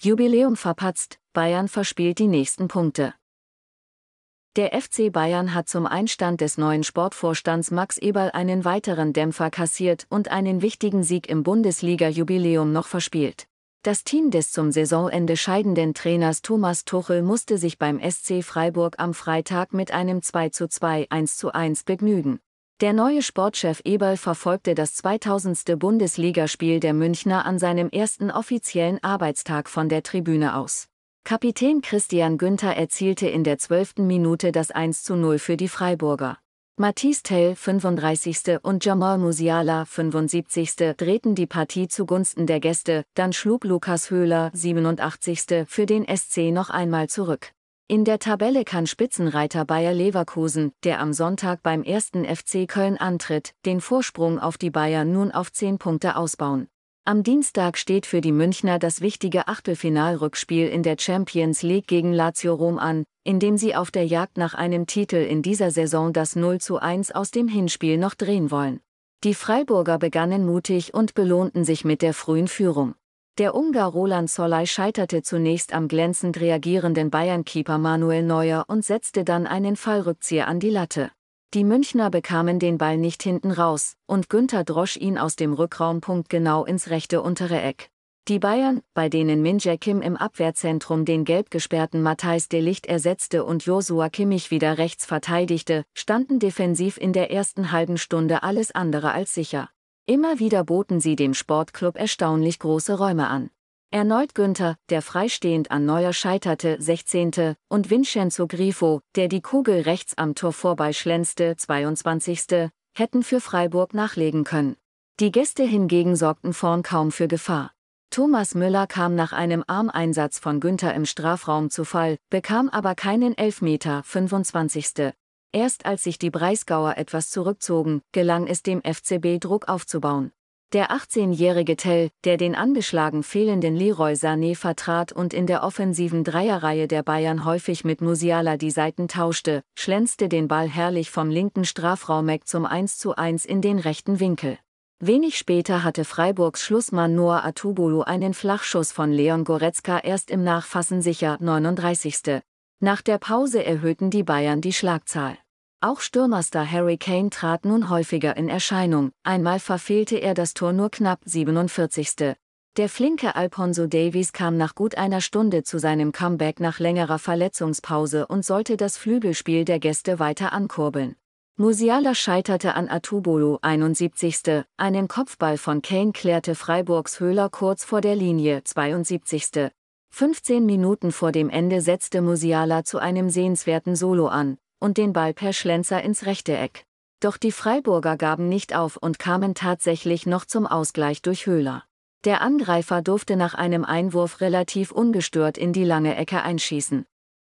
Jubiläum verpatzt, Bayern verspielt die nächsten Punkte. Der FC Bayern hat zum Einstand des neuen Sportvorstands Max Eberl einen weiteren Dämpfer kassiert und einen wichtigen Sieg im Bundesliga-Jubiläum noch verspielt. Das Team des zum Saisonende scheidenden Trainers Thomas Tuchel musste sich beim SC Freiburg am Freitag mit einem 2:2 1:1 begnügen. Der neue Sportchef Eberl verfolgte das 2000. Bundesligaspiel der Münchner an seinem ersten offiziellen Arbeitstag von der Tribüne aus. Kapitän Christian Günther erzielte in der zwölften Minute das 1 zu 0 für die Freiburger. Matisse Tell, 35. und Jamal Musiala, 75. drehten die Partie zugunsten der Gäste, dann schlug Lukas Höhler, 87. für den SC noch einmal zurück. In der Tabelle kann Spitzenreiter Bayer Leverkusen, der am Sonntag beim ersten FC Köln antritt, den Vorsprung auf die Bayern nun auf 10 Punkte ausbauen. Am Dienstag steht für die Münchner das wichtige Achtelfinalrückspiel in der Champions League gegen Lazio Rom an, in dem sie auf der Jagd nach einem Titel in dieser Saison das 0 zu 1 aus dem Hinspiel noch drehen wollen. Die Freiburger begannen mutig und belohnten sich mit der frühen Führung. Der Ungar Roland Solai scheiterte zunächst am glänzend reagierenden Bayern-Keeper Manuel Neuer und setzte dann einen Fallrückzieher an die Latte. Die Münchner bekamen den Ball nicht hinten raus, und Günther drosch ihn aus dem Rückraumpunkt genau ins rechte untere Eck. Die Bayern, bei denen Minje Kim im Abwehrzentrum den gelb gesperrten Matthijs de Licht ersetzte und Josua Kimmich wieder rechts verteidigte, standen defensiv in der ersten halben Stunde alles andere als sicher. Immer wieder boten sie dem Sportclub erstaunlich große Räume an. Erneut Günther, der freistehend an Neuer scheiterte, 16. und Vincenzo Grifo, der die Kugel rechts am Tor vorbeischlänzte, 22. hätten für Freiburg nachlegen können. Die Gäste hingegen sorgten vorn kaum für Gefahr. Thomas Müller kam nach einem Armeinsatz von Günther im Strafraum zu Fall, bekam aber keinen Elfmeter, 25. Erst als sich die Breisgauer etwas zurückzogen, gelang es dem FCB Druck aufzubauen. Der 18-jährige Tell, der den angeschlagen fehlenden Leroy Sané vertrat und in der offensiven Dreierreihe der Bayern häufig mit Musiala die Seiten tauschte, schlänzte den Ball herrlich vom linken Strafraumeck zum 1:1 in den rechten Winkel. Wenig später hatte Freiburgs Schlussmann Noah Atubulu einen Flachschuss von Leon Goretzka erst im Nachfassen sicher 39. Nach der Pause erhöhten die Bayern die Schlagzahl. Auch Stürmerstar Harry Kane trat nun häufiger in Erscheinung, einmal verfehlte er das Tor nur knapp 47. Der flinke Alphonso Davies kam nach gut einer Stunde zu seinem Comeback nach längerer Verletzungspause und sollte das Flügelspiel der Gäste weiter ankurbeln. Musiala scheiterte an Atubolo 71. Einen Kopfball von Kane klärte Freiburgs Höhler kurz vor der Linie 72. 15 Minuten vor dem Ende setzte Musiala zu einem sehenswerten Solo an, und den Ball per Schlenzer ins rechte Eck. Doch die Freiburger gaben nicht auf und kamen tatsächlich noch zum Ausgleich durch Höhler. Der Angreifer durfte nach einem Einwurf relativ ungestört in die lange Ecke einschießen.